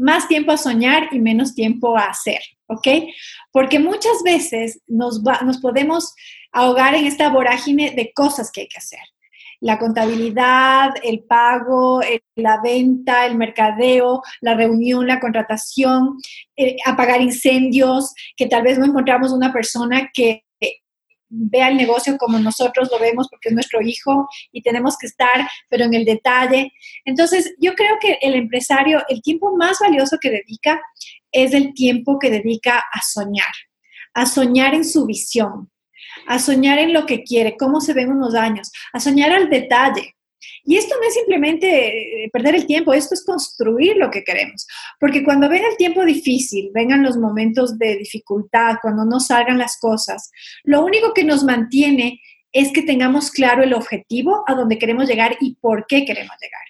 más tiempo a soñar y menos tiempo a hacer, ¿ok? Porque muchas veces nos, nos podemos ahogar en esta vorágine de cosas que hay que hacer. La contabilidad, el pago, la venta, el mercadeo, la reunión, la contratación, eh, apagar incendios, que tal vez no encontramos una persona que vea el negocio como nosotros lo vemos porque es nuestro hijo y tenemos que estar, pero en el detalle. Entonces, yo creo que el empresario, el tiempo más valioso que dedica es el tiempo que dedica a soñar, a soñar en su visión, a soñar en lo que quiere, cómo se ven unos años, a soñar al detalle. Y esto no es simplemente eh, perder el tiempo, esto es construir lo que queremos. Porque cuando venga el tiempo difícil, vengan los momentos de dificultad, cuando no salgan las cosas, lo único que nos mantiene es que tengamos claro el objetivo a donde queremos llegar y por qué queremos llegar.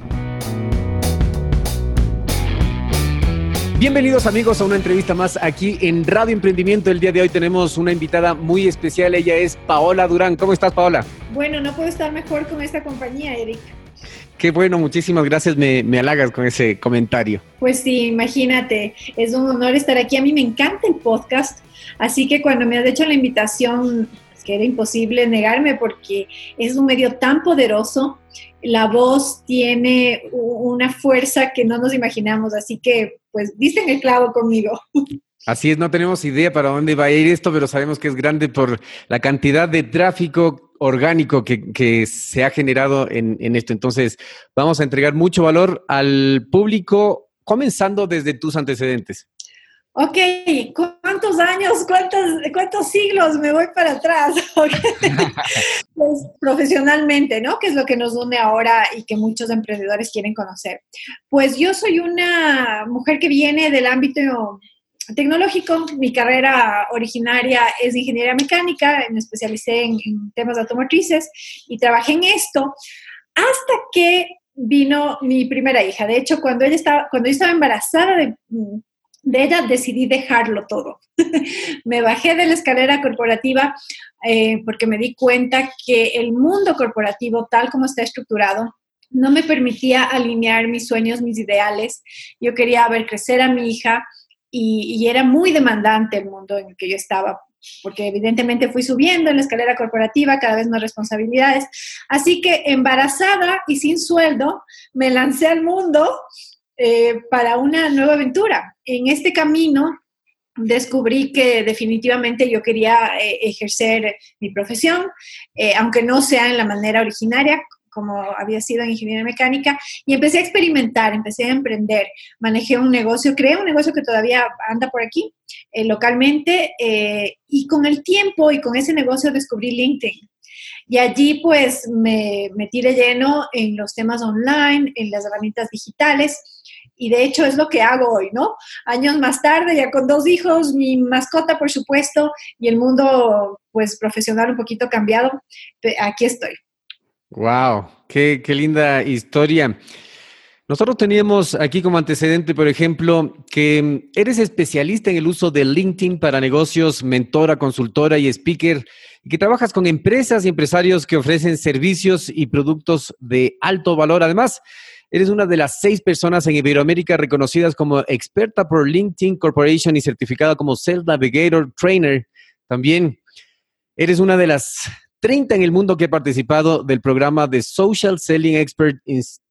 Bienvenidos amigos a una entrevista más aquí en Radio Emprendimiento. El día de hoy tenemos una invitada muy especial. Ella es Paola Durán. ¿Cómo estás, Paola? Bueno, no puedo estar mejor con esta compañía, Eric. Qué bueno, muchísimas gracias. Me, me halagas con ese comentario. Pues sí, imagínate, es un honor estar aquí. A mí me encanta el podcast, así que cuando me has hecho la invitación, es que era imposible negarme porque es un medio tan poderoso la voz tiene una fuerza que no nos imaginamos, así que pues dicen el clavo conmigo. Así es, no tenemos idea para dónde va a ir esto, pero sabemos que es grande por la cantidad de tráfico orgánico que, se ha generado en, en, esto. Entonces, vamos a entregar mucho valor al público, comenzando desde tus antecedentes. Ok, ¿cuántos años, cuántos, cuántos siglos me voy para atrás? pues, profesionalmente, ¿no? Que es lo que nos une ahora y que muchos emprendedores quieren conocer. Pues yo soy una mujer que viene del ámbito tecnológico. Mi carrera originaria es ingeniería mecánica, me especialicé en, en temas automotrices y trabajé en esto hasta que vino mi primera hija. De hecho, cuando ella estaba, cuando yo estaba embarazada de de ella decidí dejarlo todo. me bajé de la escalera corporativa eh, porque me di cuenta que el mundo corporativo, tal como está estructurado, no me permitía alinear mis sueños, mis ideales. Yo quería ver crecer a mi hija y, y era muy demandante el mundo en el que yo estaba porque evidentemente fui subiendo en la escalera corporativa, cada vez más responsabilidades. Así que embarazada y sin sueldo, me lancé al mundo eh, para una nueva aventura. En este camino descubrí que definitivamente yo quería eh, ejercer mi profesión, eh, aunque no sea en la manera originaria, como había sido en ingeniería mecánica, y empecé a experimentar, empecé a emprender, manejé un negocio, creé un negocio que todavía anda por aquí localmente, y con el tiempo y con ese negocio descubrí LinkedIn. Y allí pues me metí de lleno en los temas online, en las herramientas digitales, y de hecho es lo que hago hoy, ¿no? Años más tarde, ya con dos hijos, mi mascota, por supuesto, y el mundo, pues, profesional un poquito cambiado, aquí estoy. Wow, qué, qué linda historia. Nosotros teníamos aquí como antecedente, por ejemplo, que eres especialista en el uso de LinkedIn para negocios, mentora, consultora y speaker, y que trabajas con empresas y empresarios que ofrecen servicios y productos de alto valor. Además, Eres una de las seis personas en Iberoamérica reconocidas como experta por LinkedIn Corporation y certificada como Self Navigator Trainer. También eres una de las 30 en el mundo que ha participado del programa de Social Selling Expert Instructor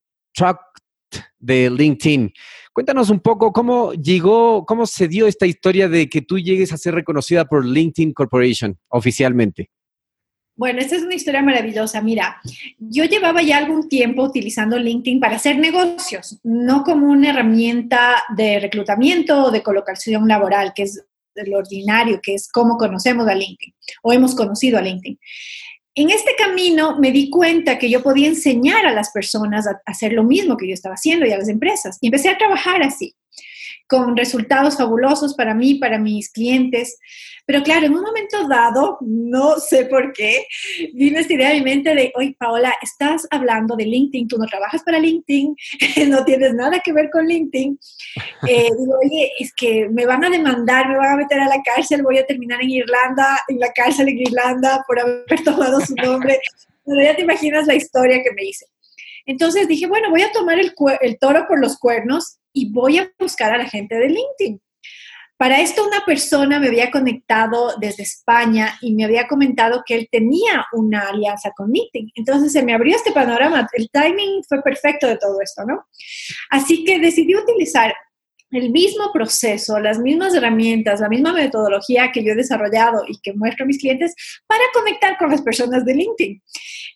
de LinkedIn. Cuéntanos un poco cómo llegó, cómo se dio esta historia de que tú llegues a ser reconocida por LinkedIn Corporation oficialmente. Bueno, esta es una historia maravillosa. Mira, yo llevaba ya algún tiempo utilizando LinkedIn para hacer negocios, no como una herramienta de reclutamiento o de colocación laboral, que es lo ordinario, que es cómo conocemos a LinkedIn o hemos conocido a LinkedIn. En este camino me di cuenta que yo podía enseñar a las personas a hacer lo mismo que yo estaba haciendo y a las empresas. Y empecé a trabajar así con resultados fabulosos para mí, para mis clientes. Pero claro, en un momento dado, no sé por qué, vino esta idea a mi mente de, oye, Paola, estás hablando de LinkedIn, tú no trabajas para LinkedIn, no tienes nada que ver con LinkedIn. Eh, digo, oye, es que me van a demandar, me van a meter a la cárcel, voy a terminar en Irlanda, en la cárcel en Irlanda por haber tomado su nombre. Pero ya te imaginas la historia que me hice. Entonces dije, bueno, voy a tomar el, toro por los cuernos y voy a buscar a la gente de LinkedIn. Para esto una persona me había conectado desde España y me había comentado que él tenía una alianza con LinkedIn. Entonces se me abrió este panorama. El timing fue perfecto de todo esto, ¿no? Así que decidí utilizar el mismo proceso, las mismas herramientas, la misma metodología que yo he desarrollado y que muestro a mis clientes para conectar con las personas de LinkedIn.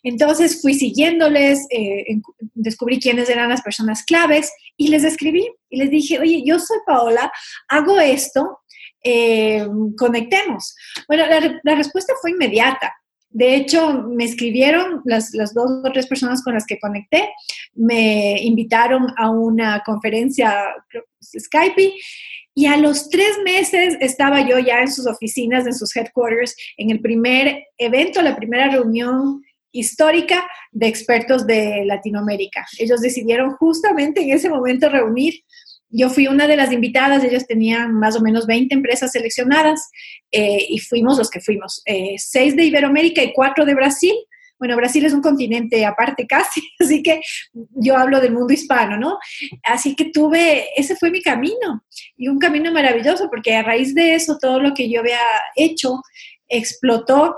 Entonces fui siguiéndoles, eh, descubrí quiénes eran las personas claves y les escribí y les dije, oye, yo soy Paola, hago esto, eh, conectemos. Bueno, la, la respuesta fue inmediata. De hecho, me escribieron las, dos o tres personas con las que conecté, me invitaron a una conferencia Skype y a los tres meses estaba yo ya en sus oficinas, en sus headquarters, en el primer evento, la primera reunión histórica de expertos de Latinoamérica. Ellos decidieron justamente en ese momento reunir yo fui una de las invitadas, ellos tenían más o menos 20 empresas seleccionadas eh, y fuimos los que fuimos, eh, seis de Iberoamérica y cuatro de Brasil. Bueno, Brasil es un continente aparte casi, así que yo hablo del mundo hispano, ¿no? Así que tuve, ese fue mi camino y un camino maravilloso porque a raíz de eso todo lo que yo había hecho explotó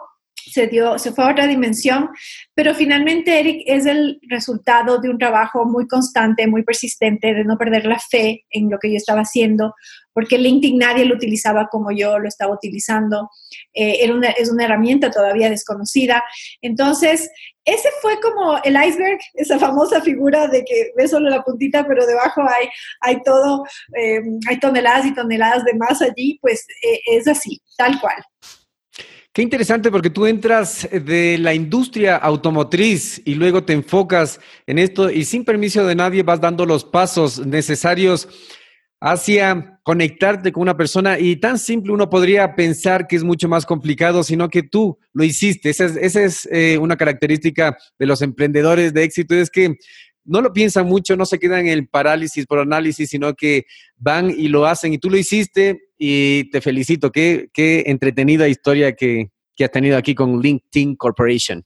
se dio, se fue a otra dimensión, pero finalmente Eric es el resultado de un trabajo muy constante, muy persistente, de no perder la fe en lo que yo estaba haciendo, porque LinkedIn nadie lo utilizaba como yo lo estaba utilizando, eh, era una, es una herramienta todavía desconocida. Entonces, ese fue como el iceberg, esa famosa figura de que ves solo la puntita, pero debajo hay, hay todo, eh, hay toneladas y toneladas de más allí, pues eh, es así, tal cual. Qué interesante porque tú entras de la industria automotriz y luego te enfocas en esto y sin permiso de nadie vas dando los pasos necesarios hacia conectarte con una persona y tan simple uno podría pensar que es mucho más complicado, sino que tú lo hiciste. Esa es, eh, una característica de los emprendedores de éxito, es que no lo piensan mucho, no se quedan en el parálisis por análisis, sino que van y lo hacen. Y tú lo hiciste y te felicito. Qué, qué entretenida historia que, que has tenido aquí con LinkedIn Corporation.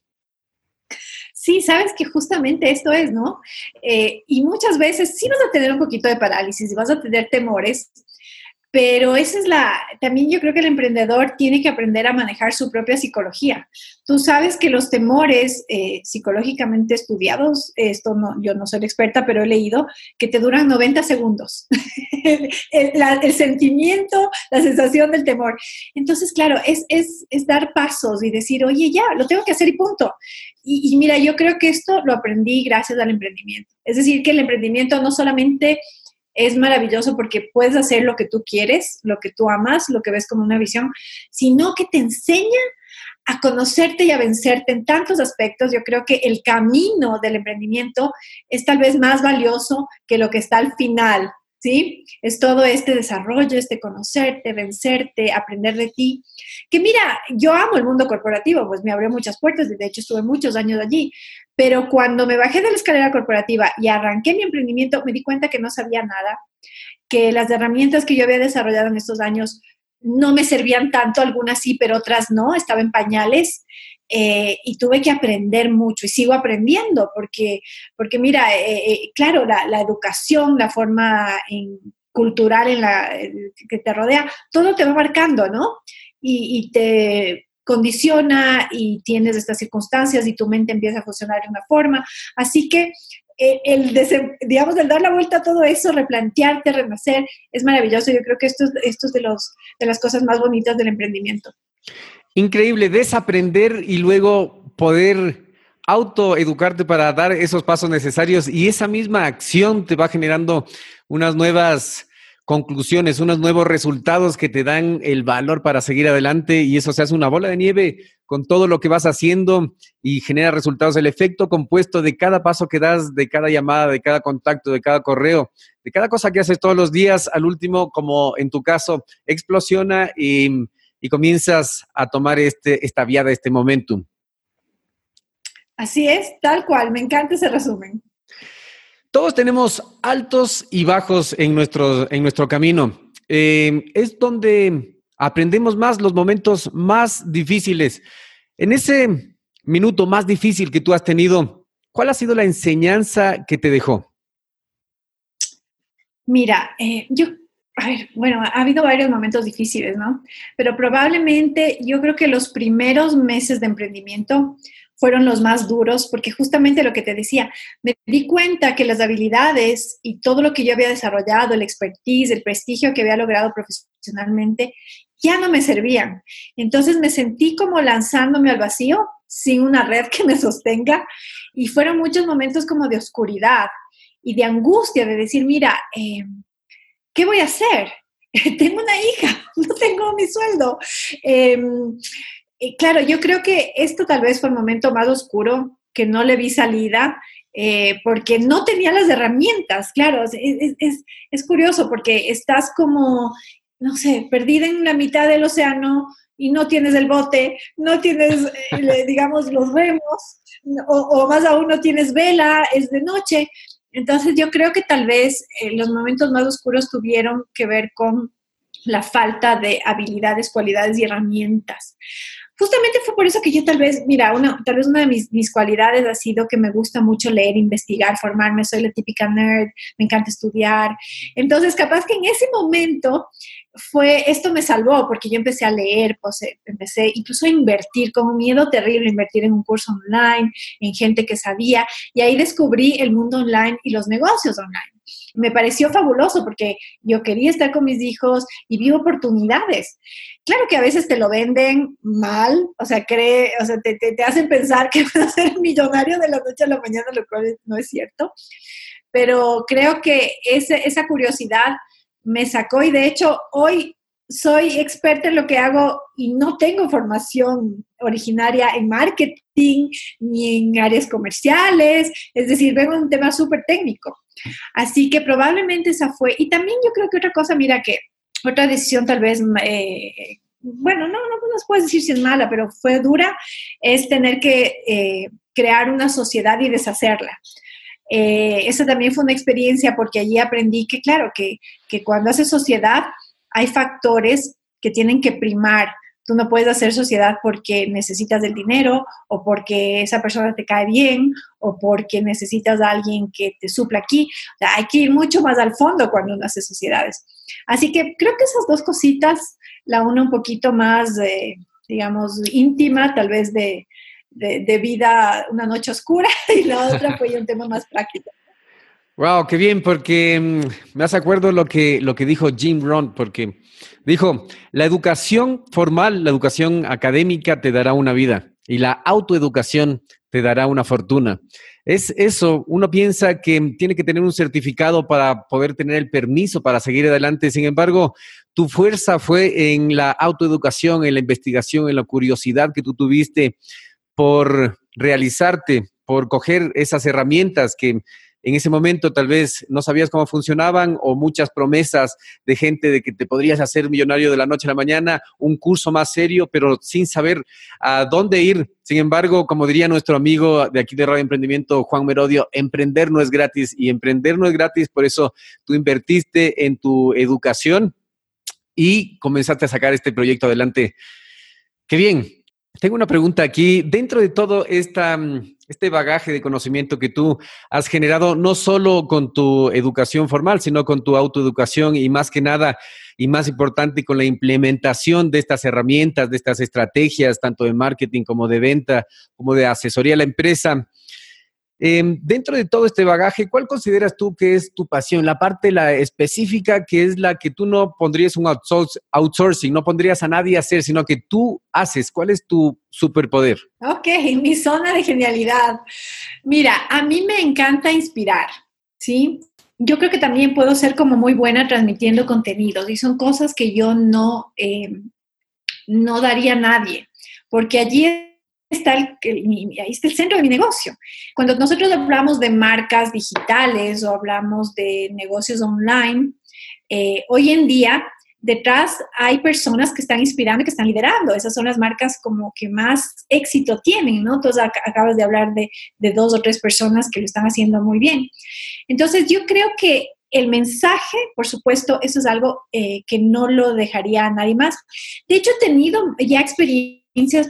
Sí, sabes que justamente esto es, ¿no? Eh, y muchas veces sí vas a tener un poquito de parálisis, vas a tener temores, pero esa es la, también yo creo que el emprendedor tiene que aprender a manejar su propia psicología. Tú sabes que los temores eh, psicológicamente estudiados, esto no, yo no soy experta, pero he leído que te duran 90 segundos. el, sentimiento, la sensación del temor. Entonces, claro, es, es, es, dar pasos y decir, oye, ya, lo tengo que hacer y punto. Y, y mira, yo creo que esto lo aprendí gracias al emprendimiento. Es decir, que el emprendimiento no solamente es maravilloso porque puedes hacer lo que tú quieres, lo que tú amas, lo que ves como una visión, sino que te enseña a conocerte y a vencerte en tantos aspectos. Yo creo que el camino del emprendimiento es tal vez más valioso que lo que está al final, ¿sí? Es todo este desarrollo, este conocerte, vencerte, aprender de ti. Que mira, yo amo el mundo corporativo, pues me abrió muchas puertas, de hecho estuve muchos años allí, pero cuando me bajé de la escalera corporativa y arranqué mi emprendimiento, me di cuenta que no sabía nada, que las herramientas que yo había desarrollado en estos años no me servían tanto, algunas sí, pero otras no, estaba en pañales. Eh, y tuve que aprender mucho y sigo aprendiendo porque, porque mira, eh, eh, claro, la, educación, la forma cultural en la, que te rodea, todo te va marcando, ¿no? Y, y, te condiciona y tienes estas circunstancias y tu mente empieza a funcionar de una forma. Así que el, digamos, el dar la vuelta a todo eso, replantearte, renacer, es maravilloso. Yo creo que esto, esto es de, los, de las cosas más bonitas del emprendimiento. Increíble, desaprender y luego poder autoeducarte para dar esos pasos necesarios y esa misma acción te va generando unas nuevas conclusiones, unos nuevos resultados que te dan el valor para seguir adelante y eso se hace una bola de nieve con todo lo que vas haciendo y genera resultados. El efecto compuesto de cada paso que das, de cada llamada, de cada contacto, de cada correo, de cada cosa que haces todos los días, al último, como en tu caso, explosiona y, y comienzas a tomar este, esta viada, este momentum. Así es, tal cual, me encanta ese resumen. Todos tenemos altos y bajos en nuestro, en nuestro camino. Eh, es donde aprendemos más los momentos más difíciles. En ese minuto más difícil que tú has tenido, ¿cuál ha sido la enseñanza que te dejó? Mira, eh, yo, a ver, bueno, ha habido varios momentos difíciles, ¿no? Pero probablemente yo creo que los primeros meses de emprendimiento fueron los más duros, porque justamente lo que te decía, me di cuenta que las habilidades y todo lo que yo había desarrollado, el expertise, el prestigio que había logrado profesionalmente, ya no me servían. Entonces me sentí como lanzándome al vacío sin una red que me sostenga y fueron muchos momentos como de oscuridad y de angustia, de decir, mira, eh, ¿qué voy a hacer? tengo una hija, no tengo mi sueldo. Claro, yo creo que esto tal vez fue el momento más oscuro, que no le vi salida, eh, porque no tenía las herramientas, claro, es, curioso porque estás como, no sé, perdida en la mitad del océano y no tienes el bote, no tienes, eh, digamos, los remos, o, más aún no tienes vela, es de noche. Entonces yo creo que tal vez eh, los momentos más oscuros tuvieron que ver con la falta de habilidades, cualidades y herramientas justamente fue por eso que yo tal vez, mira, una, tal vez una de mis, mis, cualidades ha sido que me gusta mucho leer, investigar, formarme, soy la típica nerd, me encanta estudiar. Entonces, capaz que en ese momento fue, esto me salvó porque yo empecé a leer, pues, empecé incluso a invertir con un miedo terrible, invertir en un curso online, en gente que sabía, y ahí descubrí el mundo online y los negocios online me pareció fabuloso porque yo quería estar con mis hijos y vi oportunidades. Claro que a veces te lo venden mal, o sea, cree, o sea, te, te, hacen pensar que vas a ser millonario de la noche a la mañana, lo cual no es cierto. Pero creo que ese, esa curiosidad me sacó y de hecho hoy soy experta en lo que hago y no tengo formación originaria en marketing ni en áreas comerciales, es decir, vengo de un tema súper técnico. Así que probablemente esa fue. Y también yo creo que otra cosa, mira, que otra decisión tal vez, eh, bueno, no, no nos puedes decir si es mala, pero fue dura, es tener que eh, crear una sociedad y deshacerla. Eh, esa también fue una experiencia porque allí aprendí que, claro, que, que cuando haces sociedad hay factores que tienen que primar Tú no puedes hacer sociedad porque necesitas del dinero o porque esa persona te cae bien o porque necesitas a alguien que te supla aquí. hay que ir mucho más al fondo cuando uno hace sociedades. Así que creo que esas dos cositas, la una un poquito más, digamos, íntima, tal vez de, de, vida, una noche oscura, y la otra fue un tema más práctico. Wow, qué bien, porque mm, me hace acuerdo lo que, lo que dijo Jim Rohn, porque Dijo, la educación formal, la educación académica te dará una vida y la autoeducación te dará una fortuna. Es eso, uno piensa que tiene que tener un certificado para poder tener el permiso para seguir adelante. Sin embargo, tu fuerza fue en la autoeducación, en la investigación, en la curiosidad que tú tuviste por realizarte, por coger esas herramientas que en ese momento tal vez no sabías cómo funcionaban o muchas promesas de gente de que te podrías hacer millonario de la noche a la mañana, un curso más serio, pero sin saber a dónde ir. Sin embargo, como diría nuestro amigo de aquí de Radio Emprendimiento, Juan Merodio, emprender no es gratis y emprender no es gratis, por eso tú invertiste en tu educación y comenzaste a sacar este proyecto adelante. Qué bien. Tengo una pregunta aquí. Dentro de todo esta este bagaje de conocimiento que tú has generado, no solo con tu educación formal, sino con tu autoeducación y más que nada, y más importante, con la implementación de estas herramientas, de estas estrategias, tanto de marketing como de venta, como de asesoría a la empresa. Em, dentro de todo este bagaje, ¿cuál consideras tú que es tu pasión? La parte la específica que es la que tú no pondrías un outsourcing, no pondrías a nadie hacer, sino que tú haces. ¿Cuál es tu superpoder? Ok, mi zona de genialidad. Mira, a mí me encanta inspirar, ¿sí? Yo creo que también puedo ser como muy buena transmitiendo contenidos y son cosas que yo no, em, no daría a nadie, porque allí está el, ahí está el centro de mi negocio. Cuando nosotros hablamos de marcas digitales o hablamos de negocios online, eh, hoy en día detrás hay personas que están inspirando, que están liderando. Esas son las marcas como que más éxito tienen, ¿no? Entonces acabas de hablar de, de dos o tres personas que lo están haciendo muy bien. Entonces yo creo que el mensaje, por supuesto, eso es algo eh, que no lo dejaría a nadie más. De hecho, he tenido ya experiencia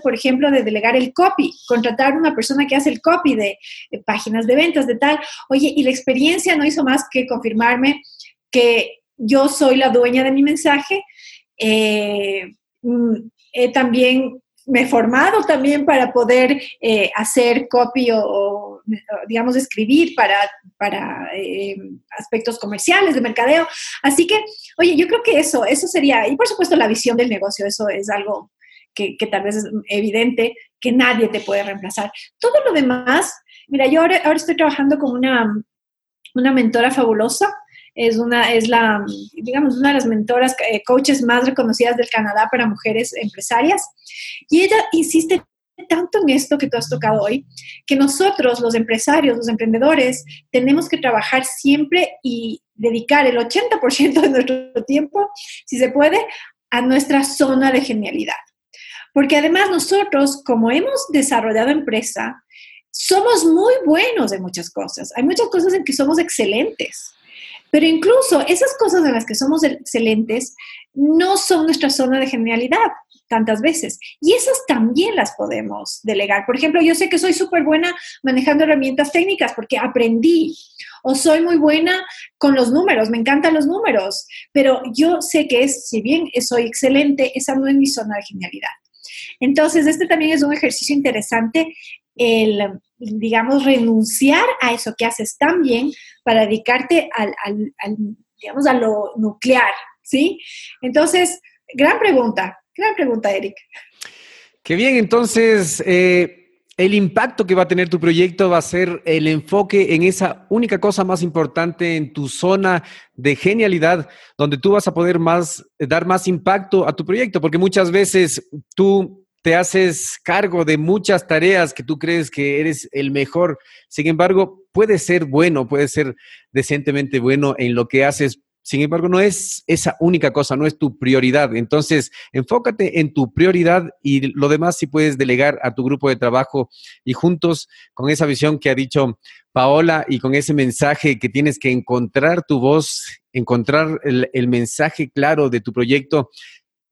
por ejemplo, de delegar el copy, contratar una persona que hace el copy de, páginas de ventas, de tal. Oye, y la experiencia no hizo más que confirmarme que yo soy la dueña de mi mensaje. Eh, mm, también me he formado también para poder eh, hacer copy o, digamos, escribir para, para eh, aspectos comerciales, de mercadeo. Así que, oye, yo creo que eso, eso sería, y por supuesto la visión del negocio, eso es algo que, tal vez es evidente que nadie te puede reemplazar. Todo lo demás, mira, yo ahora, estoy trabajando con una, una mentora fabulosa, es una, es la, digamos, una de las mentoras, eh, coaches más reconocidas del Canadá para mujeres empresarias. Y ella insiste tanto en esto que tú has tocado hoy, que nosotros, los empresarios, los emprendedores, tenemos que trabajar siempre y dedicar el 80% de nuestro tiempo, si se puede, a nuestra zona de genialidad. Porque además nosotros, como hemos desarrollado empresa, somos muy buenos en muchas cosas. Hay muchas cosas en que somos excelentes. Pero incluso esas cosas en las que somos excelentes no son nuestra zona de genialidad tantas veces. Y esas también las podemos delegar. Por ejemplo, yo sé que soy súper buena manejando herramientas técnicas porque aprendí. O soy muy buena con los números, me encantan los números. Pero yo sé que es, si bien soy excelente, esa no es mi zona de genialidad. Entonces, este también es un ejercicio interesante, el, digamos, renunciar a eso que haces tan bien para dedicarte al, digamos, a lo nuclear, ¿sí? Entonces, gran pregunta, gran pregunta, Eric. Qué bien, entonces, eh, el impacto que va a tener tu proyecto va a ser el enfoque en esa única cosa más importante en tu zona de genialidad, donde tú vas a poder más, dar más impacto a tu proyecto, porque muchas veces tú te haces cargo de muchas tareas que tú crees que eres el mejor. Sin embargo, puedes ser bueno, puedes ser decentemente bueno en lo que haces. Sin embargo, no es esa única cosa, no es tu prioridad. Entonces, enfócate en tu prioridad y lo demás si puedes delegar a tu grupo de trabajo y juntos con esa visión que ha dicho Paola y con ese mensaje que tienes que encontrar tu voz, encontrar el, mensaje claro de tu proyecto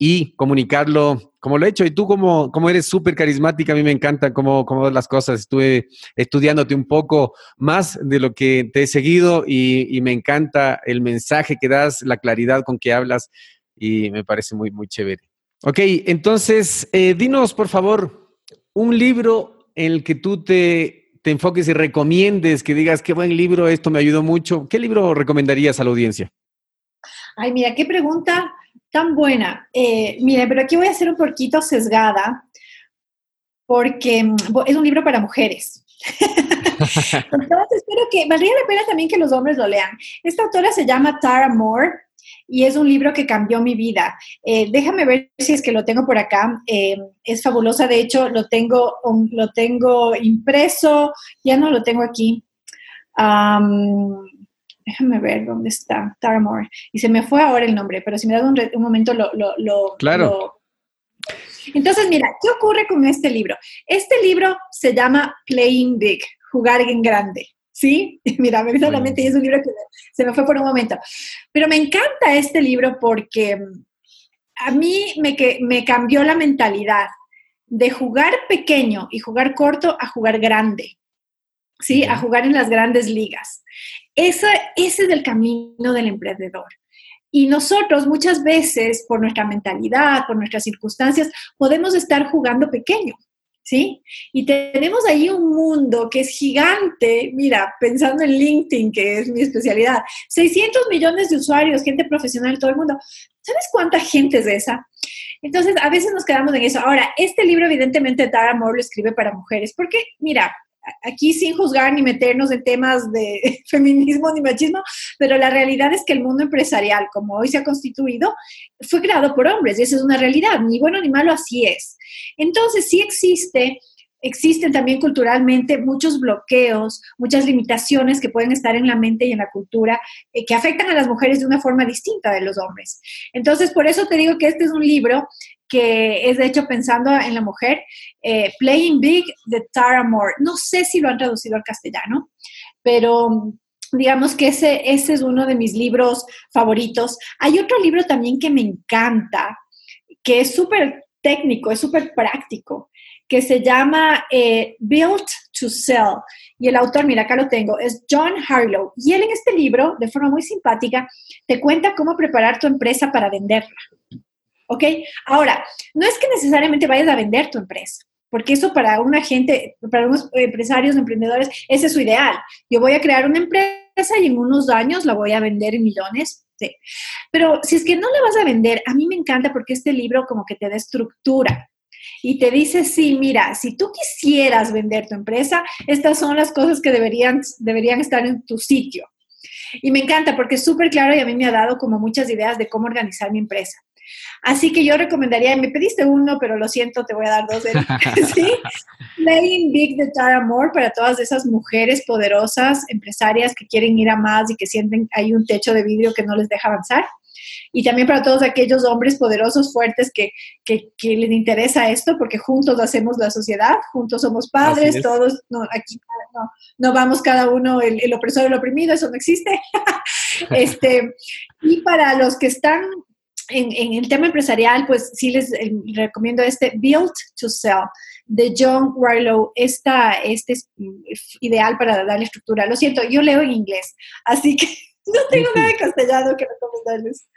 y comunicarlo como lo he hecho. Y tú como, como eres súper carismática, a mí me encanta cómo, cómo las cosas. Estuve estudiándote un poco más de lo que te he seguido y, me encanta el mensaje que das, la claridad con que hablas y me parece muy, muy chévere. Ok, entonces, eh, dinos por favor un libro en el que tú te, te enfoques y recomiendes, que digas, qué buen libro, esto me ayudó mucho. ¿Qué libro recomendarías a la audiencia? Ay, mira, qué pregunta tan buena. Eh, mire, pero aquí voy a ser un poquito sesgada porque mm, es un libro para mujeres. Entonces, espero que valdría la pena también que los hombres lo lean. Esta autora se llama Tara Moore y es un libro que cambió mi vida. Eh, déjame ver si es que lo tengo por acá. Eh, es fabulosa, de hecho, lo tengo, um, lo tengo impreso, ya no lo tengo aquí déjame ver dónde está, Taramore. Y se me fue ahora el nombre, pero si me da un, un momento lo, lo, Claro. Entonces, mira, ¿qué ocurre con este libro? Este libro se llama Playing Big, jugar en grande. ¿Sí? Mira, me vino la mente y es un libro que se me fue por un momento. Pero me encanta este libro porque mm, a mí me, que, me cambió la mentalidad de jugar pequeño y jugar corto a jugar grande. ¿sí? A jugar en las grandes ligas. Ese es el camino del emprendedor. Y nosotros muchas veces, por nuestra mentalidad, por nuestras circunstancias, podemos estar jugando pequeño, ¿sí? Y tenemos ahí un mundo que es gigante, mira, pensando en LinkedIn, que es mi especialidad, 600 millones de usuarios, gente profesional, todo el mundo. ¿Sabes cuánta gente es esa? Entonces, a veces nos quedamos en eso. Ahora, este libro, evidentemente, Tara Moore lo escribe para mujeres, porque, mira, aquí sin juzgar ni meternos en temas de feminismo ni machismo, pero la realidad es que el mundo empresarial, como hoy se ha constituido, fue creado por hombres y esa es una realidad, ni bueno ni malo, así es. Entonces, sí existe existen también culturalmente muchos bloqueos, muchas limitaciones que pueden estar en la mente y en la cultura eh, que afectan a las mujeres de una forma distinta de los hombres. Entonces, por eso te digo que este es un libro que es de hecho pensando en la mujer, eh, Playing Big de Tara Moore. No sé si lo han traducido al castellano, pero digamos que ese, ese es uno de mis libros favoritos. Hay otro libro también que me encanta, que es súper técnico, es súper práctico, que se llama eh, Built to Sell. Y el autor, mira, acá lo tengo, es John Harlow. Y él en este libro, de forma muy simpática, te cuenta cómo preparar tu empresa para venderla. ¿Ok? Ahora, no es que necesariamente vayas a vender tu empresa, porque eso para una gente, para unos empresarios, emprendedores, ese es su ideal. Yo voy a crear una empresa y en unos años la voy a vender en millones. Sí. Pero si es que no la vas a vender, a mí me encanta porque este libro como que te da estructura y te dice, sí, mira, si tú quisieras vender tu empresa, estas son las cosas que deberían, deberían estar en tu sitio. Y me encanta porque es súper claro y a mí me ha dado como muchas ideas de cómo organizar mi empresa. Así que yo recomendaría, me pediste uno, pero lo siento, te voy a dar dos. ¿sí? Playing Big de Tara Moore para todas esas mujeres poderosas, empresarias que quieren ir a más y que sienten hay un techo de vidrio que no les deja avanzar. Y también para todos aquellos hombres poderosos, fuertes, que, que, les interesa esto, porque juntos hacemos la sociedad, juntos somos padres, todos, no, aquí no, no, vamos cada uno el, el opresor y el oprimido, eso no existe. este, y para los que están en, el tema empresarial, pues sí les eh, recomiendo este Built to Sell de John Warlow. Esta, este es mm, ideal para darle estructura. Lo siento, yo leo en inglés, así que no tengo nada de castellano que recomendarles.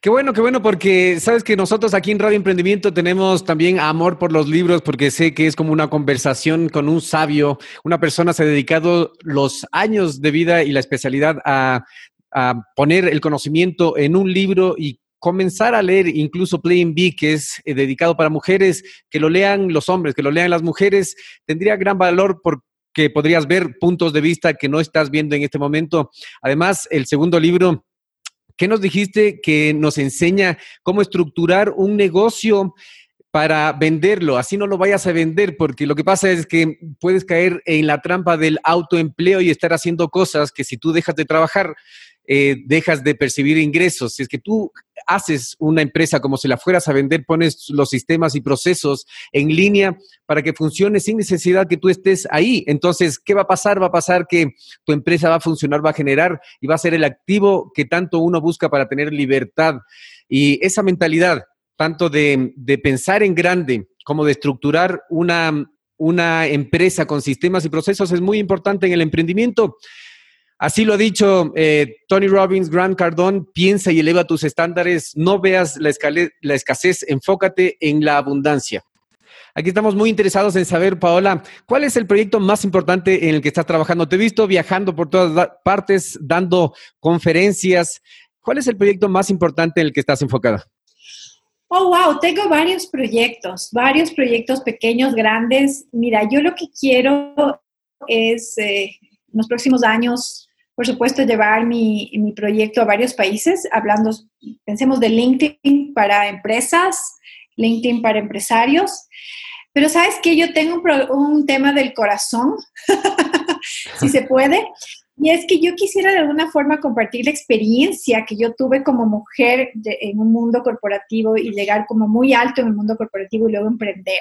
Qué bueno, qué bueno, porque sabes que nosotros aquí en Radio Emprendimiento tenemos también amor por los libros, porque sé que es como una conversación con un sabio, una persona se ha dedicado los años de vida y la especialidad a, a poner el conocimiento en un libro y comenzar a leer incluso Playing Big, que es eh, dedicado para mujeres, que lo lean los hombres, que lo lean las mujeres, tendría gran valor porque podrías ver puntos de vista que no estás viendo en este momento. Además, el segundo libro, ¿qué nos dijiste que nos enseña cómo estructurar un negocio? para venderlo, así no lo vayas a vender, porque lo que pasa es que puedes caer en la trampa del autoempleo y estar haciendo cosas que si tú dejas de trabajar, eh, dejas de percibir ingresos. Si es que tú haces una empresa como si la fueras a vender, pones los sistemas y procesos en línea para que funcione sin necesidad que tú estés ahí. Entonces, ¿qué va a pasar? Va a pasar que tu empresa va a funcionar, va a generar y va a ser el activo que tanto uno busca para tener libertad. Y esa mentalidad, tanto de, de pensar en grande como de estructurar una, una empresa con sistemas y procesos es muy importante en el emprendimiento. Así lo ha dicho eh, Tony Robbins, Grant Cardone, piensa y eleva tus estándares, no veas la, la escasez, enfócate en la abundancia. Aquí estamos muy interesados en saber, Paola, ¿cuál es el proyecto más importante en el que estás trabajando? Te he visto viajando por todas partes, dando conferencias. ¿Cuál es el proyecto más importante en el que estás enfocada? Oh, wow, tengo varios proyectos, varios proyectos pequeños, grandes. Mira, yo lo que quiero es eh, en los próximos años por supuesto, llevar mi, mi, proyecto a varios países, hablando, pensemos de LinkedIn para empresas, LinkedIn para empresarios. Pero sabes que yo tengo un, un tema del corazón, si se puede, y es que yo quisiera de alguna forma compartir la experiencia que yo tuve como mujer en un mundo corporativo y llegar como muy alto en el mundo corporativo y luego emprender.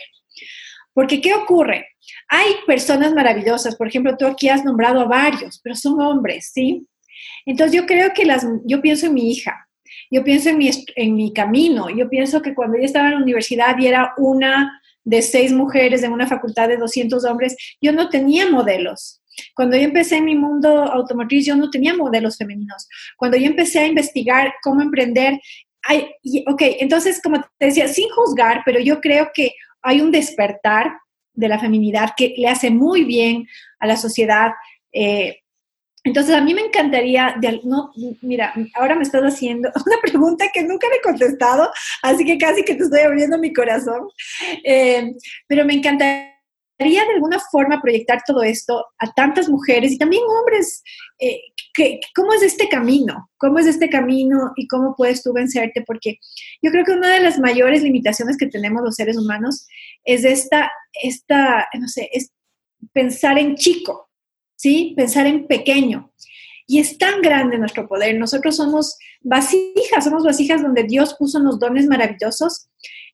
Porque, ¿qué ocurre? Hay personas maravillosas, por ejemplo, tú aquí has nombrado a varios, pero son hombres, ¿sí? Entonces yo creo que las, yo pienso en mi hija, yo pienso en mi, en mi camino, yo pienso que cuando yo estaba en la universidad y era una de seis mujeres en una facultad de 200 hombres, yo no tenía modelos. Cuando yo empecé en mi mundo automotriz, yo no tenía modelos femeninos. Cuando yo empecé a investigar cómo emprender, hay, ok, entonces como te decía, sin juzgar, pero yo creo que hay un despertar de la feminidad que le hace muy bien a la sociedad. Eh, entonces, a mí me encantaría, no, mira, ahora me estás haciendo una pregunta que nunca me he contestado, así que casi que te estoy abriendo mi corazón, eh, pero me encantaría de alguna forma proyectar todo esto a tantas mujeres y también hombres. Eh, que, ¿Cómo es este camino? ¿Cómo es este camino y cómo puedes tú vencerte? Porque yo creo que una de las mayores limitaciones que tenemos los seres humanos es esta, esta no sé, es pensar en chico, ¿sí? Pensar en pequeño. Y es tan grande nuestro poder. Nosotros somos vasijas, somos vasijas donde Dios puso unos dones maravillosos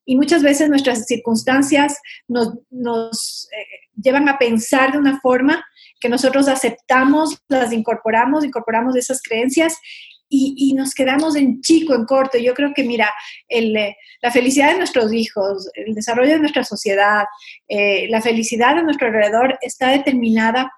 y muchas veces nuestras circunstancias nos, eh, llevan a pensar de una forma que nosotros aceptamos, las incorporamos, incorporamos esas creencias y, nos quedamos en chico, en corto. Yo creo que, mira, eh, la felicidad de nuestros hijos, el desarrollo de nuestra sociedad, eh, la felicidad de nuestro alrededor está determinada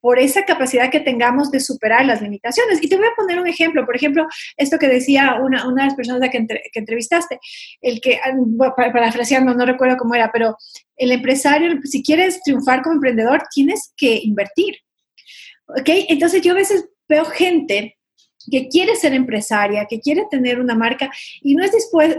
por esa capacidad que tengamos de superar las limitaciones. Y te voy a poner un ejemplo, por ejemplo, esto que decía una, una de las personas que, que entrevistaste, el que, ah, parafraseando, no recuerdo cómo era, pero el empresario, si quieres triunfar como emprendedor, tienes que invertir. ¿Ok? Entonces yo a veces veo gente que quiere ser empresaria, que quiere tener una marca y no, es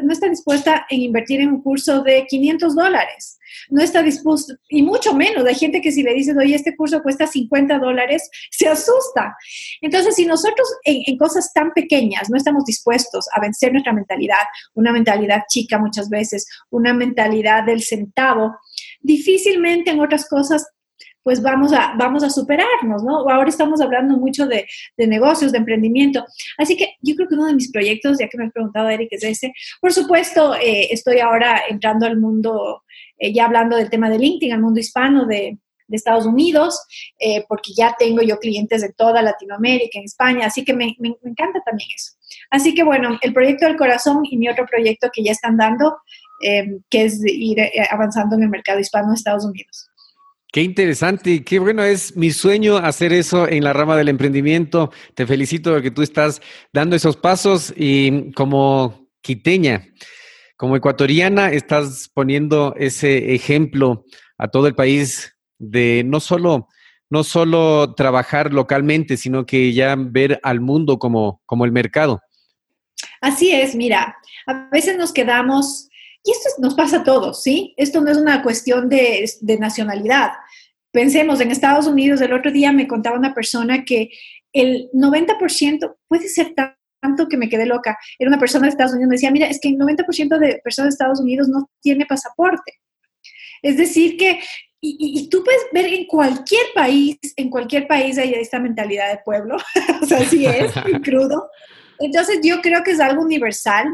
no está dispuesta en invertir en un curso de 500 dólares. No está dispuesta, y mucho menos, hay gente que si le dices, oye, este curso cuesta 50 dólares, se asusta. Entonces, si nosotros en, en cosas tan pequeñas no estamos dispuestos a vencer nuestra mentalidad, una mentalidad chica muchas veces, una mentalidad del centavo, difícilmente en otras cosas pues vamos a, vamos a superarnos, ¿no? Ahora estamos hablando mucho de, negocios, de emprendimiento. Así que yo creo que uno de mis proyectos, ya que me has preguntado, Eric, es ese. Por supuesto, eh, estoy ahora entrando al mundo, eh, ya hablando del tema de LinkedIn, al mundo hispano de, Estados Unidos, eh, porque ya tengo yo clientes de toda Latinoamérica, en España, así que me, me, encanta también eso. Así que bueno, el proyecto del corazón y mi otro proyecto que ya están dando, que es ir avanzando en el mercado hispano de Estados Unidos. Qué interesante y qué bueno es mi sueño hacer eso en la rama del emprendimiento. Te felicito porque tú estás dando esos pasos y como quiteña, como ecuatoriana, estás poniendo ese ejemplo a todo el país de no solo, no solo trabajar localmente, sino que ya ver al mundo como, como el mercado. Así es, mira, a veces nos quedamos y esto nos pasa a todos, ¿sí? Esto no es una cuestión de, nacionalidad. Pensemos, en Estados Unidos, el otro día me contaba una persona que el 90% puede ser tanto que me quedé loca. Era una persona de Estados Unidos, me decía, mira, es que el 90% de personas de Estados Unidos no tiene pasaporte. Es decir, que, y, tú puedes ver en cualquier país, en cualquier país hay esta mentalidad de pueblo, o sea, así es, crudo. Entonces yo creo que es algo universal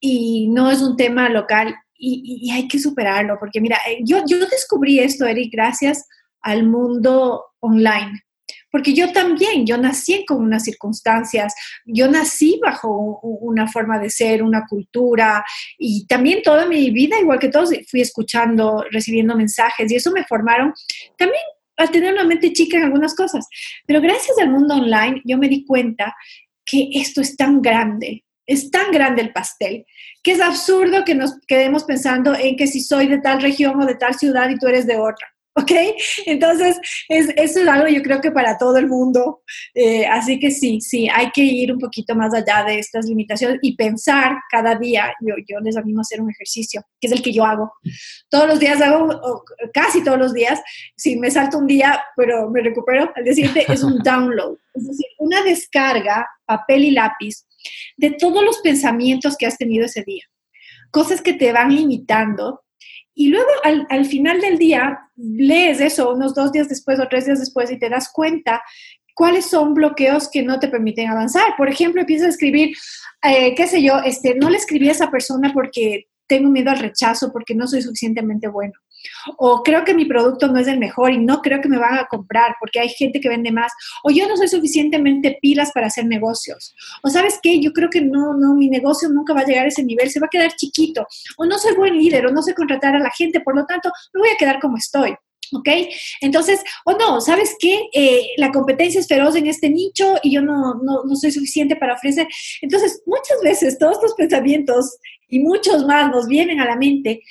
y no es un tema local y, hay que superarlo, porque mira, eh, yo, yo descubrí esto, Eric, gracias al mundo online. Porque yo también, yo nací con unas circunstancias, yo nací bajo una forma de ser, una cultura, y también toda mi vida, igual que todos, fui escuchando, recibiendo mensajes, y eso me formaron también al tener una mente chica en algunas cosas. Pero gracias al mundo online, yo me di cuenta que esto es tan grande, es tan grande el pastel que es absurdo que nos quedemos pensando en que si soy de tal región o de tal ciudad y tú eres de otra. ¿Ok? Entonces, es, eso es algo yo creo que para todo el mundo. Eh, así que sí, sí, hay que ir un poquito más allá de estas limitaciones y pensar cada día. Yo, yo les animo a hacer un ejercicio, que es el que yo hago. Todos los días hago, casi todos los días. Si me salto un día, pero me recupero, al día siguiente es un download. Es decir, una descarga, papel y lápiz, de todos los pensamientos que has tenido ese día. Cosas que te van limitando y luego al, final del día lees eso unos dos días después o tres días después y te das cuenta cuáles son bloqueos que no te permiten avanzar. Por ejemplo, empiezas a escribir, eh, qué sé yo, este, no le escribí a esa persona porque tengo miedo al rechazo, porque no soy suficientemente bueno o creo que mi producto no es el mejor y no creo que me van a comprar porque hay gente que vende más, o yo no soy suficientemente pilas para hacer negocios, o sabes qué, yo creo que no, no, mi negocio nunca va a llegar a ese nivel, se va a quedar chiquito, o no soy buen líder, o no sé contratar a la gente, por lo tanto, me voy a quedar como estoy. ¿Ok? Entonces, o no, ¿sabes qué? Eh, la competencia es feroz en este nicho y yo no, no, no soy suficiente para ofrecer. Entonces, muchas veces todos estos pensamientos y muchos más nos vienen a la mente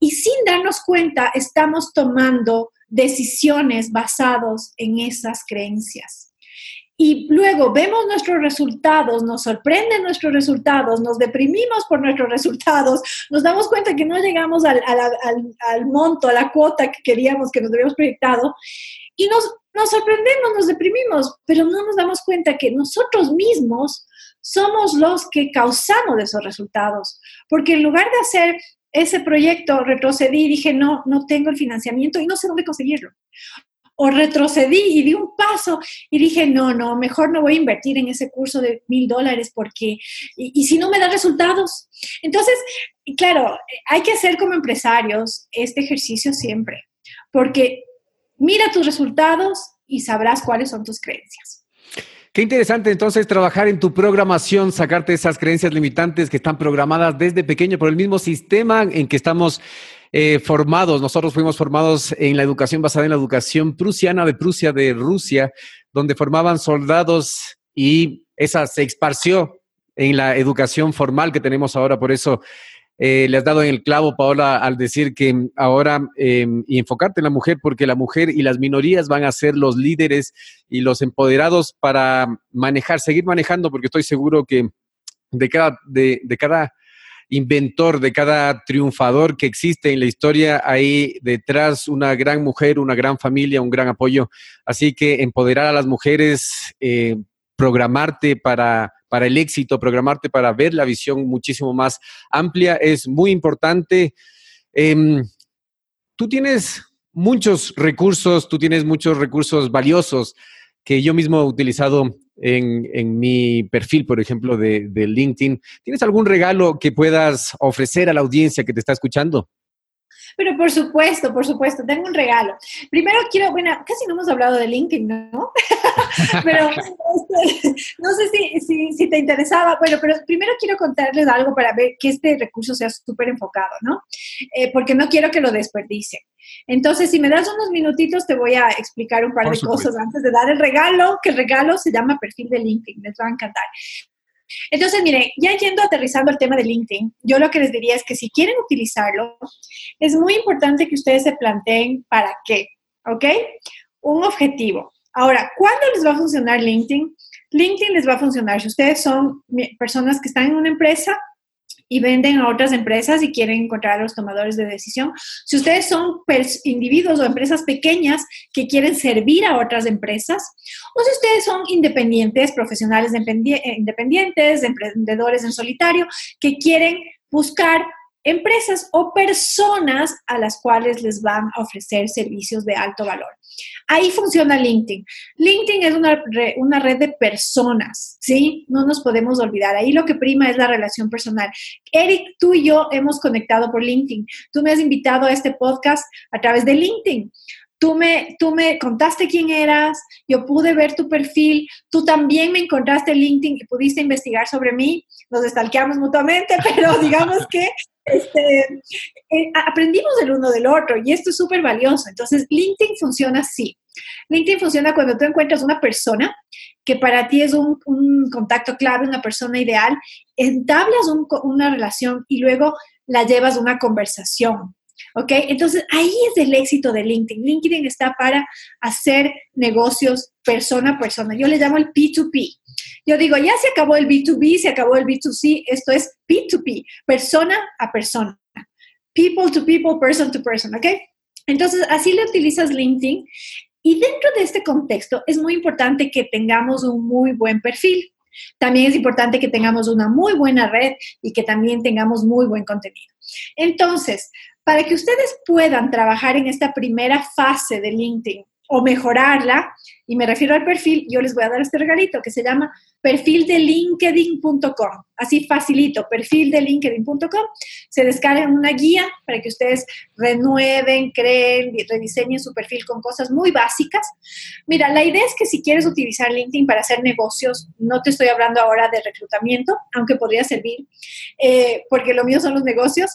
y sin darnos cuenta estamos tomando decisiones basados en esas creencias. Y luego vemos nuestros resultados, nos sorprenden nuestros resultados, nos deprimimos por nuestros resultados, nos damos cuenta que no llegamos al, monto, a la cuota que queríamos, que nos habíamos proyectado, y nos, nos sorprendemos, nos deprimimos, pero no nos damos cuenta que nosotros mismos somos los que causamos esos resultados, porque en lugar de hacer ese proyecto, retrocedí y dije, no, no tengo el financiamiento y no sé dónde conseguirlo o retrocedí y di un paso y dije, no, no, mejor no voy a invertir en ese curso de mil dólares porque, y, si no me da resultados. Entonces, claro, hay que hacer como empresarios este ejercicio siempre, porque mira tus resultados y sabrás cuáles son tus creencias. Qué interesante entonces trabajar en tu programación, sacarte esas creencias limitantes que están programadas desde pequeño por el mismo sistema en que estamos eh, formados, nosotros fuimos formados en la educación basada en la educación prusiana de Prusia, de Rusia, donde formaban soldados y esa se esparció en la educación formal que tenemos ahora. Por eso eh, le has dado en el clavo, Paola, al decir que ahora em, y enfocarte en la mujer, porque la mujer y las minorías van a ser los líderes y los empoderados para manejar, seguir manejando, porque estoy seguro que de cada, de, de cada inventor, de cada triunfador que existe en la historia, hay detrás una gran mujer, una gran familia, un gran apoyo. Así que empoderar a las mujeres, eh, programarte para, para el éxito, programarte para ver la visión muchísimo más amplia es muy importante. Em, tú tienes muchos recursos, tú tienes muchos recursos valiosos que yo mismo he utilizado en, mi perfil, por ejemplo, de, de, LinkedIn. ¿Tienes algún regalo que puedas ofrecer a la audiencia que te está escuchando? Pero por supuesto, por supuesto, tengo un regalo. Primero quiero, bueno, casi no hemos hablado de LinkedIn, ¿no? pero este, no sé si, si, te interesaba, bueno, pero primero quiero contarles algo para ver que este recurso sea súper enfocado, ¿no? Eh, porque no quiero que lo desperdicie. Entonces, si me das unos minutitos, te voy a explicar un par de cosas antes de dar el regalo, que el regalo se llama perfil de LinkedIn, les va a encantar. Entonces, mire, ya yendo aterrizando el tema de LinkedIn, yo lo que les diría es que si quieren utilizarlo, es muy importante que ustedes se planteen para qué, ¿ok? Un objetivo. Ahora, ¿cuándo les va a funcionar LinkedIn? LinkedIn les va a funcionar si ustedes son personas que están en una empresa y venden a otras empresas y quieren encontrar a los tomadores de decisión. Si ustedes son individuos o empresas pequeñas que quieren servir a otras empresas, o si ustedes son independientes, profesionales eh, independientes, emprendedores en solitario, que quieren buscar empresas o personas a las cuales les van a ofrecer servicios de alto valor. Ahí funciona LinkedIn. LinkedIn es una, una, red de personas, ¿sí? No nos podemos olvidar. Ahí lo que prima es la relación personal. Eric, tú y yo hemos conectado por LinkedIn. Tú me has invitado a este podcast a través de LinkedIn. Tú me, tú me contaste quién eras, yo pude ver tu perfil, tú también me encontraste en LinkedIn y pudiste investigar sobre mí, nos estalqueamos mutuamente, pero digamos que este, eh, aprendimos del uno del otro y esto es súper valioso. Entonces, LinkedIn funciona así. LinkedIn funciona cuando tú encuentras una persona que para ti es un, contacto clave, una persona ideal, entablas una relación y luego la llevas a una conversación. ¿Ok? Entonces ahí es el éxito de LinkedIn. LinkedIn está para hacer negocios persona a persona. Yo le llamo el P2P. Yo digo, ya se acabó el B2B, se acabó el B2C, esto es P2P, persona a persona. People to people, person to person, ¿ok? Entonces, así le utilizas LinkedIn y dentro de este contexto es muy importante que tengamos un muy buen perfil. También es importante que tengamos una muy buena red y que también tengamos muy buen contenido. Entonces, para que ustedes puedan trabajar en esta primera fase de LinkedIn o mejorarla, y me refiero al perfil, yo les voy a dar este regalito que se llama perfil de linkedin.com. Así facilito, perfil de linkedin.com. Se descargan una guía para que ustedes renueven, creen, rediseñen su perfil con cosas muy básicas. Mira, la idea es que si quieres utilizar LinkedIn para hacer negocios, no te estoy hablando ahora de reclutamiento, aunque podría servir, eh, porque lo mío son los negocios.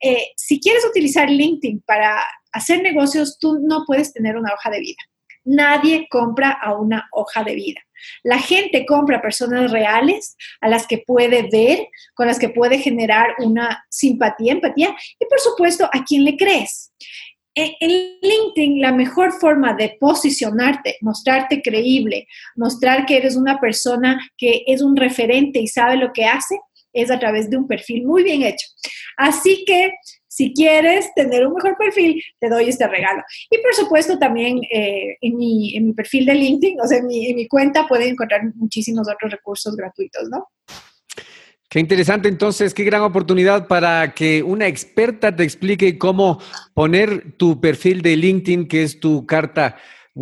Eh, si quieres utilizar LinkedIn para hacer negocios, tú no puedes tener una hoja de vida. Nadie compra a una hoja de vida. La gente compra personas reales a las que puede ver, con las que puede generar una simpatía, empatía y por supuesto a quien le crees. E, en LinkedIn, la mejor forma de posicionarte, mostrarte creíble, mostrar que eres una persona que es un referente y sabe lo que hace, es a través de un perfil muy bien hecho. Así que si quieres tener un mejor perfil, te doy este regalo. Y por supuesto también eh, en, mi, en, mi, perfil de LinkedIn, o sea, en mi, en mi cuenta pueden encontrar muchísimos otros recursos gratuitos, ¿no? Qué interesante entonces, qué gran oportunidad para que una experta te explique cómo poner tu perfil de LinkedIn, que es tu carta,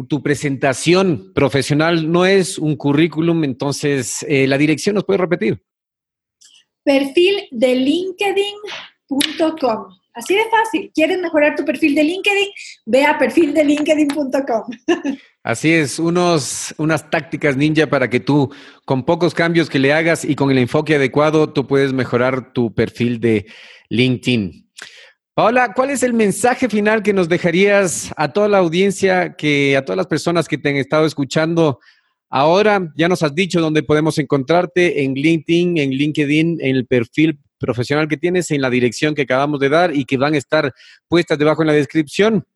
tu presentación profesional, no es un currículum, entonces eh, la dirección nos puede repetir. Perfil de linkedin.com. Así de fácil. ¿Quieres mejorar tu perfil de LinkedIn? Ve a perfildelinkedin.com. Así es, unos, unas tácticas ninja para que tú, con pocos cambios que le hagas y con el enfoque adecuado, tú puedes mejorar tu perfil de LinkedIn. Paola, ¿cuál es el mensaje final que nos dejarías a toda la audiencia, que a todas las personas que te han estado escuchando ahora? Ya nos has dicho dónde podemos encontrarte en LinkedIn, en LinkedIn, en el perfil profesional que tienes en la dirección que acabamos de dar y que van a estar puestas debajo en la descripción.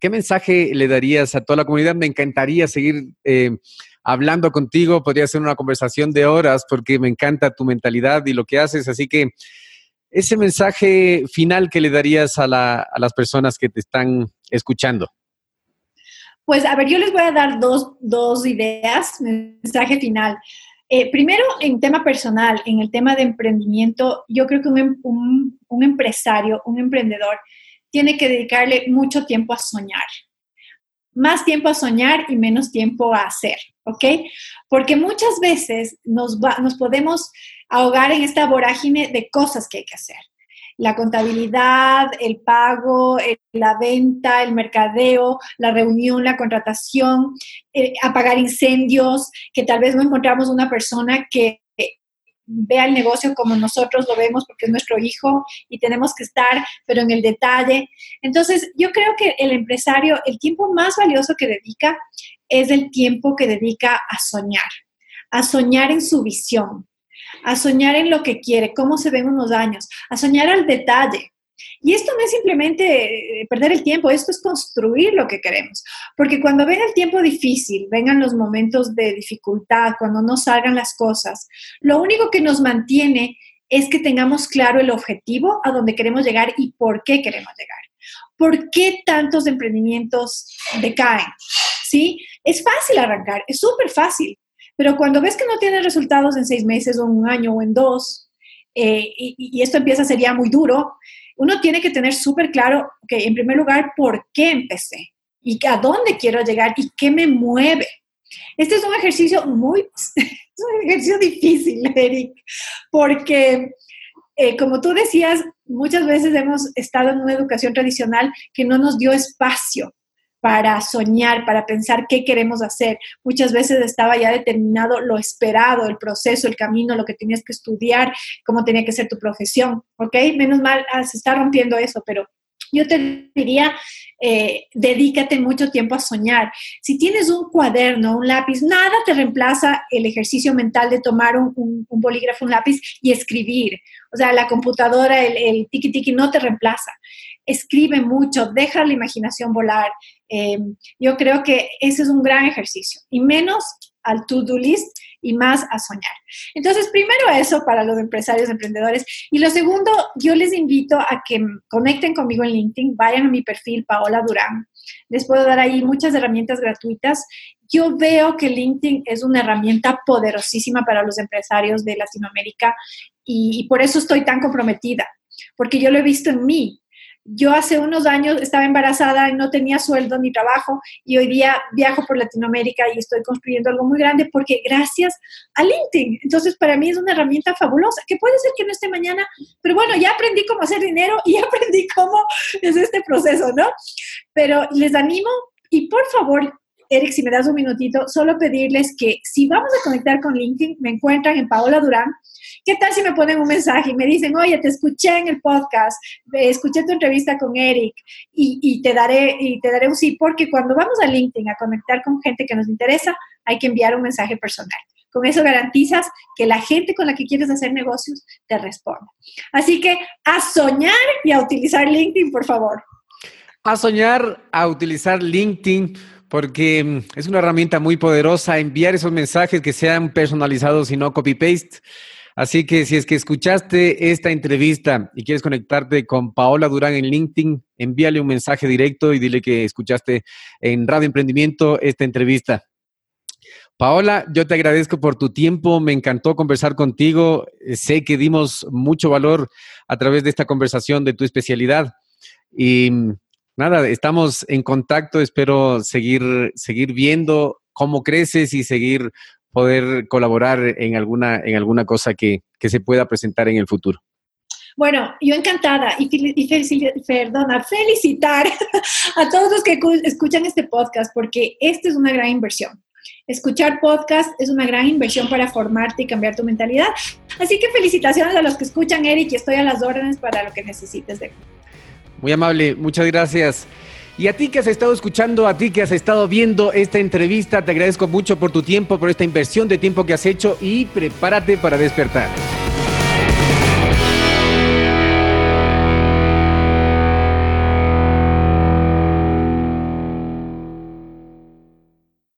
¿Qué mensaje le darías a toda la comunidad? Me encantaría seguir eh, hablando contigo, podría ser una conversación de horas porque me encanta tu mentalidad y lo que haces, así que ese mensaje final que le darías a, las personas que te están escuchando. Pues a ver, yo les voy a dar dos, dos ideas, mensaje final. Eh, primero, en tema personal, en el tema de emprendimiento, yo creo que em, un, empresario, un emprendedor, tiene que dedicarle mucho tiempo a soñar. Más tiempo a soñar y menos tiempo a hacer, ¿ok? Porque muchas veces nos, nos podemos ahogar en esta vorágine de cosas que hay que hacer la contabilidad, el pago, la venta, el mercadeo, la reunión, la contratación, eh, apagar incendios, que tal vez no encontramos una persona que vea el negocio como nosotros lo vemos porque es nuestro hijo y tenemos que estar, pero en el detalle. Entonces, yo creo que el empresario, el tiempo más valioso que dedica es el tiempo que dedica a soñar, a soñar en su visión, a soñar en lo que quiere, cómo se ven unos años, a soñar al detalle. Y esto no es simplemente eh, perder el tiempo, esto es construir lo que queremos. Porque cuando venga el tiempo difícil, vengan los momentos de dificultad, cuando no salgan las cosas, lo único que nos mantiene es que tengamos claro el objetivo a donde queremos llegar y por qué queremos llegar. ¿Por qué tantos emprendimientos decaen? ¿Sí? Es fácil arrancar, es súper fácil, pero cuando ves que no tienes resultados en seis meses o en un año o en dos, eh, y, esto empieza ser ya muy duro, uno tiene que tener súper claro que, en primer lugar, por qué empecé y a dónde quiero llegar y qué me mueve. Este es un ejercicio muy, un ejercicio difícil, Eric, porque eh, como tú decías, muchas veces hemos estado en una educación tradicional que no nos dio espacio para soñar, para pensar qué queremos hacer. Muchas veces estaba ya determinado lo esperado, el proceso, el camino, lo que tenías que estudiar, cómo tenía que ser tu profesión, ¿ok? Menos mal, ah, se está rompiendo eso, pero yo te diría, eh, dedícate mucho tiempo a soñar. Si tienes un cuaderno, un lápiz, nada te reemplaza el ejercicio mental de tomar un, bolígrafo, un lápiz y escribir. O sea, la computadora, el, el tiki tiki no te reemplaza escribe mucho, deja la imaginación volar. Eh, yo creo que ese es un gran ejercicio y menos al to-do list y más a soñar. Entonces, primero eso para los empresarios, emprendedores. Y lo segundo, yo les invito a que conecten conmigo en LinkedIn, vayan a mi perfil Paola Durán. Les puedo dar ahí muchas herramientas gratuitas. Yo veo que LinkedIn es una herramienta poderosísima para los empresarios de Latinoamérica y, y por eso estoy tan comprometida, porque yo lo he visto en mí. Yo hace unos años estaba embarazada y no tenía sueldo ni trabajo y hoy día viajo por Latinoamérica y estoy construyendo algo muy grande porque gracias a LinkedIn. Entonces, para mí es una herramienta fabulosa, que puede ser que no esté mañana, pero bueno, ya aprendí cómo hacer dinero y aprendí cómo es este proceso, ¿no? Pero les animo y por favor, Eric, si me das un minutito, solo pedirles que si vamos a conectar con LinkedIn, me encuentran en Paola Durán ¿Qué tal si me ponen un mensaje y me dicen, oye, te escuché en el podcast, escuché tu entrevista con Eric y, te, daré, y te daré un sí? Porque cuando vamos a LinkedIn a conectar con gente que nos interesa, hay que enviar un mensaje personal. Con eso garantizas que la gente con la que quieres hacer negocios te responda. Así que a soñar y a utilizar LinkedIn, por favor. A soñar, a utilizar LinkedIn porque mm, es una herramienta muy poderosa enviar esos mensajes que sean personalizados y no copy-paste. Así que si es que escuchaste esta entrevista y quieres conectarte con Paola Durán en LinkedIn, envíale un mensaje directo y dile que escuchaste en Radio Emprendimiento esta entrevista. Paola, yo te agradezco por tu tiempo, me encantó conversar contigo, sé que dimos mucho valor a través de esta conversación de tu especialidad. Y mm, nada, estamos en contacto, espero seguir, seguir viendo cómo creces y seguir poder colaborar en alguna, en alguna cosa que, se pueda presentar en el futuro. Bueno, yo encantada y, perdona, felicitar a todos los que escuchan este podcast porque esta es una gran inversión. Escuchar podcast es una gran inversión para formarte y cambiar tu mentalidad. Así que felicitaciones a los que escuchan, Eric, y estoy a las órdenes para lo que necesites de mí. Muy amable, muchas gracias. Y a ti que has estado escuchando, a ti que has estado viendo esta entrevista, te agradezco mucho por tu tiempo, por esta inversión de tiempo que has hecho y prepárate para despertar.